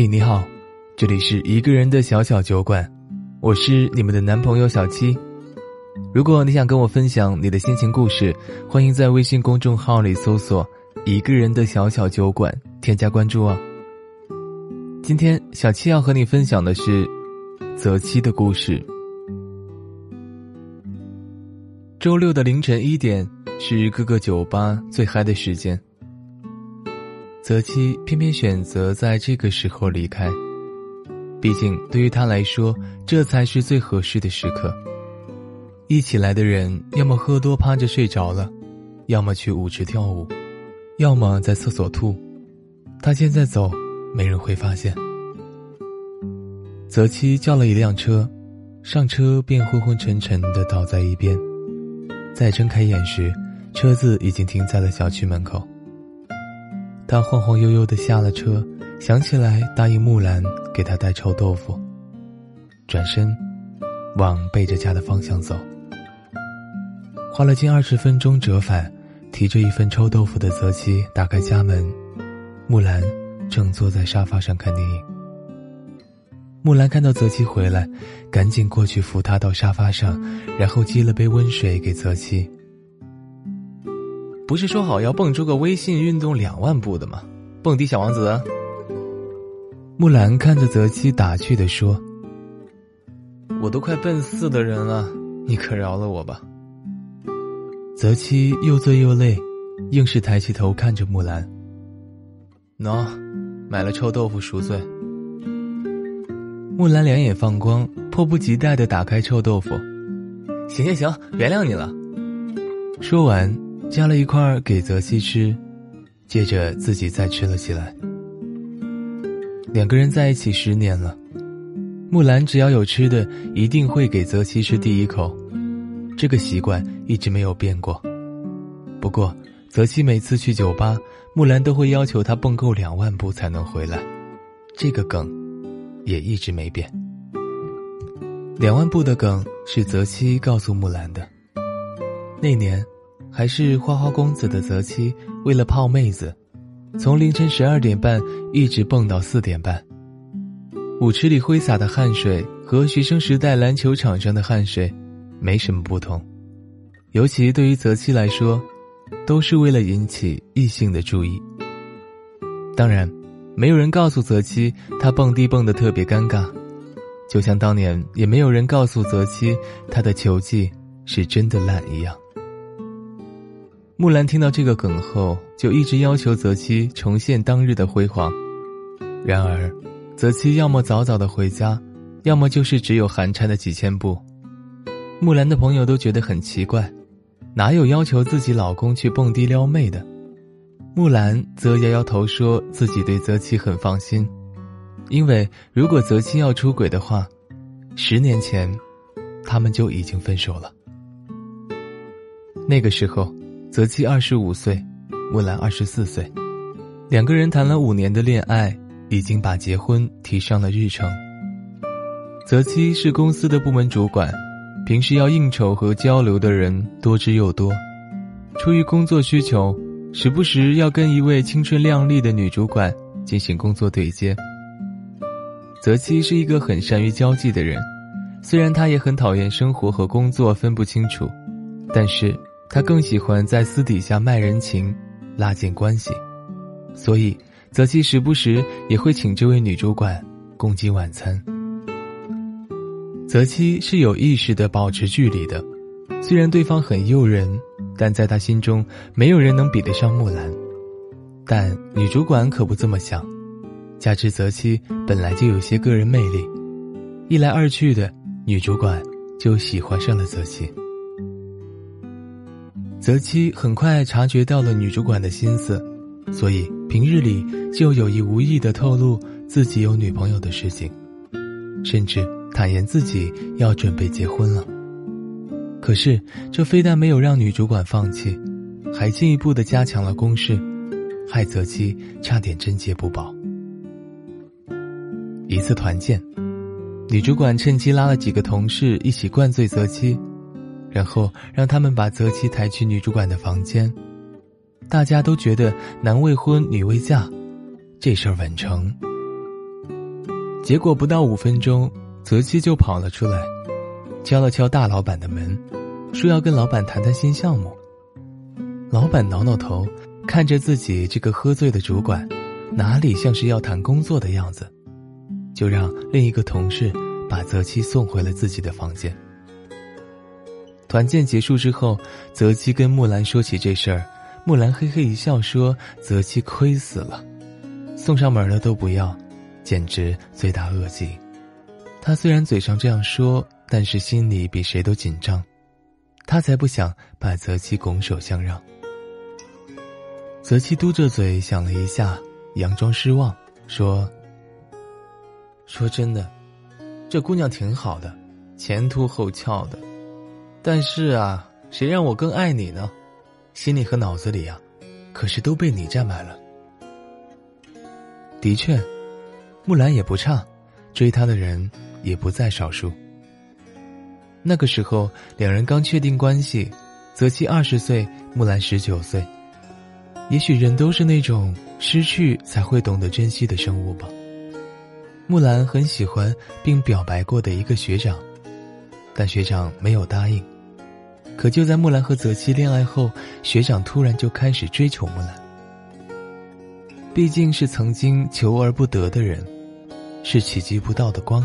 嘿，你好，这里是一个人的小小酒馆，我是你们的男朋友小七。如果你想跟我分享你的心情故事，欢迎在微信公众号里搜索“一个人的小小酒馆”，添加关注哦。今天小七要和你分享的是泽七的故事。周六的凌晨一点是各个酒吧最嗨的时间。泽七偏偏选择在这个时候离开，毕竟对于他来说，这才是最合适的时刻。一起来的人，要么喝多趴着睡着了，要么去舞池跳舞，要么在厕所吐。他现在走，没人会发现。泽七叫了一辆车，上车便昏昏沉沉的倒在一边。再睁开眼时，车子已经停在了小区门口。他晃晃悠悠的下了车，想起来答应木兰给他带臭豆腐，转身往背着家的方向走。花了近二十分钟折返，提着一份臭豆腐的泽西打开家门，木兰正坐在沙发上看电影。木兰看到泽西回来，赶紧过去扶他到沙发上，然后沏了杯温水给泽西。不是说好要蹦出个微信运动两万步的吗？蹦迪小王子。木兰看着泽七打趣的说：“我都快奔四的人了，你可饶了我吧。”泽七又醉又累，硬是抬起头看着木兰。喏，买了臭豆腐赎罪。木兰两眼放光，迫不及待的打开臭豆腐。行行行，原谅你了。说完，夹了一块给泽西吃，接着自己再吃了起来。两个人在一起十年了，木兰只要有吃的，一定会给泽西吃第一口，这个习惯一直没有变过。不过，泽西每次去酒吧，木兰都会要求他蹦够两万步才能回来，这个梗。也一直没变。两万步的梗是泽西告诉木兰的。那年，还是花花公子的泽七，为了泡妹子，从凌晨十二点半一直蹦到四点半。舞池里挥洒的汗水和学生时代篮球场上的汗水，没什么不同。尤其对于泽七来说，都是为了引起异性的注意。当然。没有人告诉泽七，他蹦迪蹦得特别尴尬，就像当年也没有人告诉泽七，他的球技是真的烂一样。木兰听到这个梗后，就一直要求泽七重现当日的辉煌。然而，泽七要么早早的回家，要么就是只有寒颤的几千步。木兰的朋友都觉得很奇怪，哪有要求自己老公去蹦迪撩妹的？木兰则摇摇头，说自己对泽七很放心，因为如果泽七要出轨的话，十年前，他们就已经分手了。那个时候，泽七二十五岁，木兰二十四岁，两个人谈了五年的恋爱，已经把结婚提上了日程。泽七是公司的部门主管，平时要应酬和交流的人多之又多，出于工作需求。时不时要跟一位青春靓丽的女主管进行工作对接。泽七是一个很善于交际的人，虽然他也很讨厌生活和工作分不清楚，但是他更喜欢在私底下卖人情，拉近关系。所以，泽七时不时也会请这位女主管共进晚餐。泽七是有意识的保持距离的，虽然对方很诱人。但在他心中，没有人能比得上木兰。但女主管可不这么想，加之泽七本来就有些个人魅力，一来二去的，女主管就喜欢上了泽七。泽七很快察觉到了女主管的心思，所以平日里就有意无意的透露自己有女朋友的事情，甚至坦言自己要准备结婚了。可是，这非但没有让女主管放弃，还进一步的加强了攻势，害泽七差点贞洁不保。一次团建，女主管趁机拉了几个同事一起灌醉泽七，然后让他们把泽七抬去女主管的房间。大家都觉得男未婚女未嫁，这事儿稳成。结果不到五分钟，泽七就跑了出来，敲了敲大老板的门，说要跟老板谈谈新项目。老板挠挠头，看着自己这个喝醉的主管，哪里像是要谈工作的样子，就让另一个同事把泽七送回了自己的房间。团建结束之后，泽七跟木兰说起这事儿，木兰嘿嘿一笑说：“泽七亏死了，送上门的都不要，简直罪大恶极。”他虽然嘴上这样说，但是心里比谁都紧张，他才不想把泽七拱手相让。泽七嘟着嘴想了一下，佯装失望说：“说真的，这姑娘挺好的，前凸后翘的。”但是啊，谁让我更爱你呢？心里和脑子里啊，可是都被你占满了。的确，木兰也不差，追她的人也不在少数。那个时候，两人刚确定关系，泽七二十岁，木兰十九岁。也许人都是那种失去才会懂得珍惜的生物吧。木兰很喜欢并表白过的一个学长，但学长没有答应。可就在木兰和泽七恋爱后，学长突然就开始追求木兰。毕竟是曾经求而不得的人，是企及不到的光。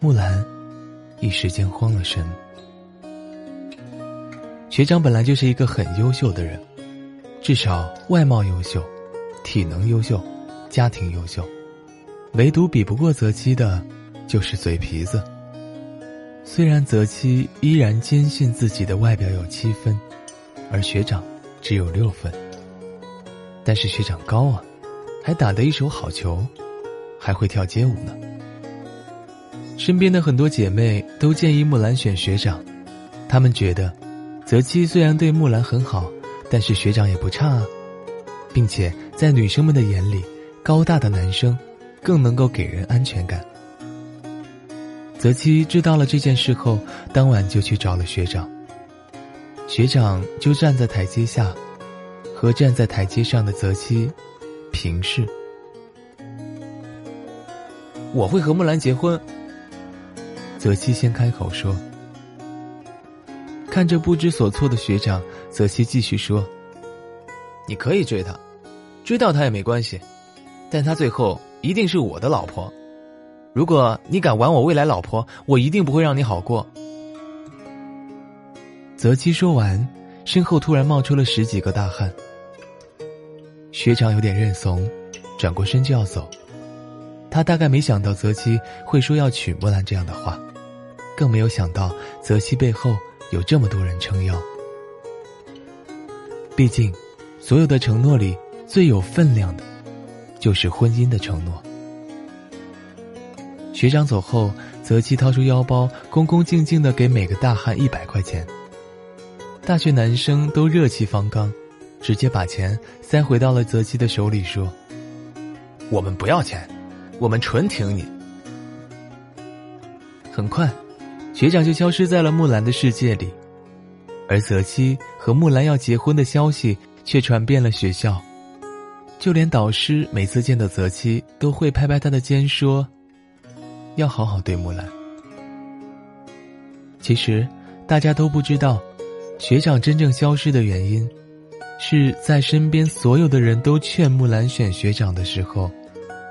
木兰一时间慌了神。学长本来就是一个很优秀的人，至少外貌优秀，体能优秀，家庭优秀，唯独比不过泽七的，就是嘴皮子。虽然泽七依然坚信自己的外表有七分，而学长只有六分，但是学长高啊，还打得一手好球，还会跳街舞呢。身边的很多姐妹都建议木兰选学长，她们觉得，泽七虽然对木兰很好，但是学长也不差啊，并且在女生们的眼里，高大的男生更能够给人安全感。泽七知道了这件事后，当晚就去找了学长。学长就站在台阶下，和站在台阶上的泽七平视。我会和木兰结婚。泽七先开口说。看着不知所措的学长，泽七继续说：“你可以追她，追到她也没关系，但她最后一定是我的老婆。”如果你敢玩我未来老婆，我一定不会让你好过。泽七说完，身后突然冒出了十几个大汉。学长有点认怂，转过身就要走。他大概没想到泽七会说要娶木兰这样的话，更没有想到泽七背后有这么多人撑腰。毕竟，所有的承诺里最有分量的，就是婚姻的承诺。学长走后，泽七掏出腰包，恭恭敬敬的给每个大汉一百块钱。大学男生都热气方刚，直接把钱塞回到了泽七的手里，说：“我们不要钱，我们纯挺你。”很快，学长就消失在了木兰的世界里，而泽七和木兰要结婚的消息却传遍了学校，就连导师每次见到泽七都会拍拍他的肩说。要好好对木兰。其实，大家都不知道，学长真正消失的原因，是在身边所有的人都劝木兰选学长的时候，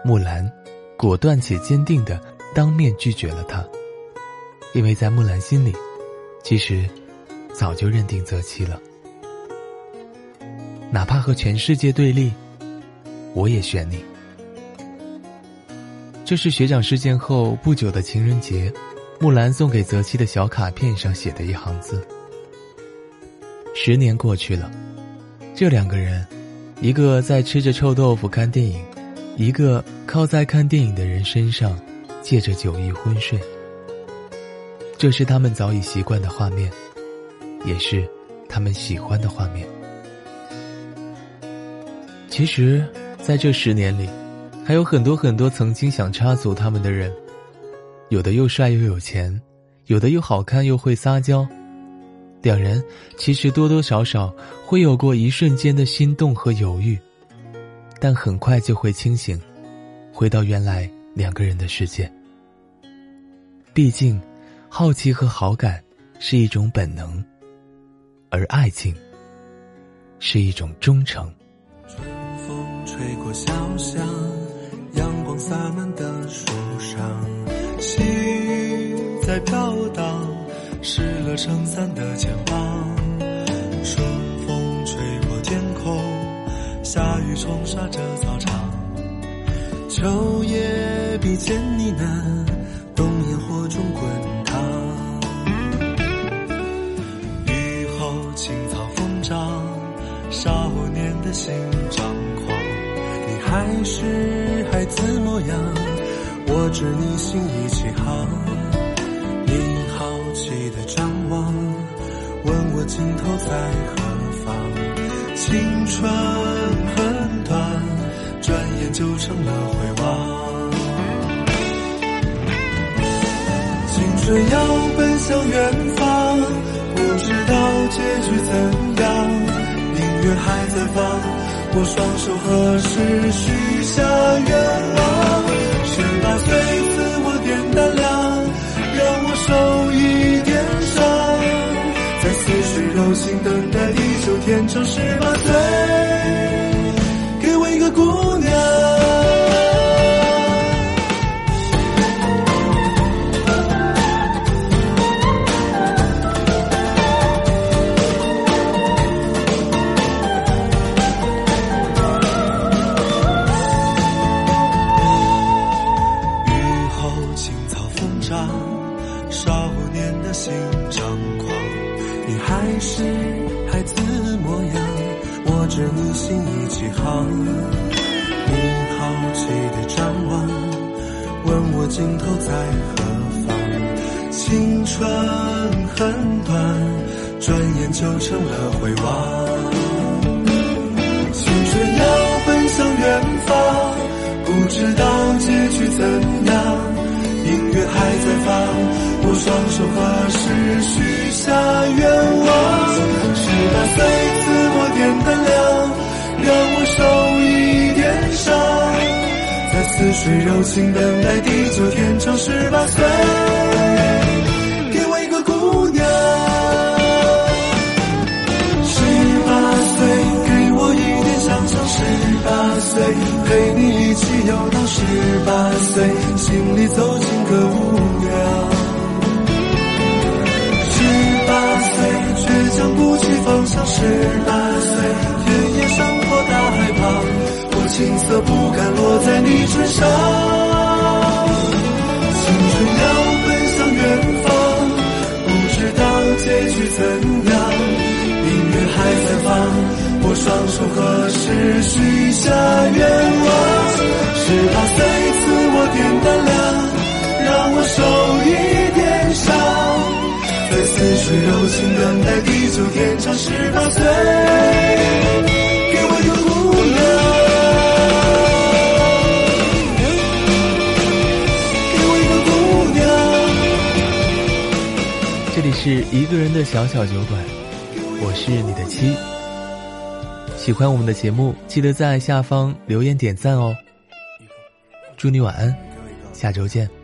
木兰果断且坚定的当面拒绝了他。因为在木兰心里，其实早就认定泽七了。哪怕和全世界对立，我也选你。这是学长事件后不久的情人节，木兰送给泽七的小卡片上写的一行字。十年过去了，这两个人，一个在吃着臭豆腐看电影，一个靠在看电影的人身上借着酒意昏睡。这是他们早已习惯的画面，也是他们喜欢的画面。其实，在这十年里。还有很多很多曾经想插足他们的人，有的又帅又有钱，有的又好看又会撒娇，两人其实多多少少会有过一瞬间的心动和犹豫，但很快就会清醒，回到原来两个人的世界。毕竟，好奇和好感是一种本能，而爱情是一种忠诚。春风吹过小巷，阳光洒满的树上，细雨在飘荡，湿了撑伞的肩膀。春风吹过天空，夏雨冲刷着操场。秋叶比见你难，冬烟火中滚烫。雨后青草疯长，少年的心张狂。你还是怎模样，握着你心一起航。你好奇的张望，问我尽头在何方？青春很短，转眼就成了回望。青春要奔向远方，不知道结局怎样。音乐还在放，我双手合十许下愿望。十八岁赐我点胆量，让我受一点伤。在似水柔情等待地久天长。十八岁，春很短，转眼就成了回望。青春要奔向远方，不知道结局怎样。音乐还在放，我双手合十许下愿望。十八岁自我点胆量，让我受一点伤。在似水柔情等待地久天长。十八岁，陪你一起游荡。十八岁，心里走进个姑娘。十八岁，倔强不去方向。十八岁，田野上或大海旁，我青涩不敢落在你唇上。青春要奔向远方，不知道结局怎样。音乐还在放，我双手合十许下愿望。十八岁自我点胆量，让我受一点伤。在似水柔情等待地久天长。十八岁，给我一个姑娘，给我一个姑娘。这里是一个人的小小酒馆，我是你的妻。喜欢我们的节目，记得在下方留言点赞哦。祝你晚安，下周见。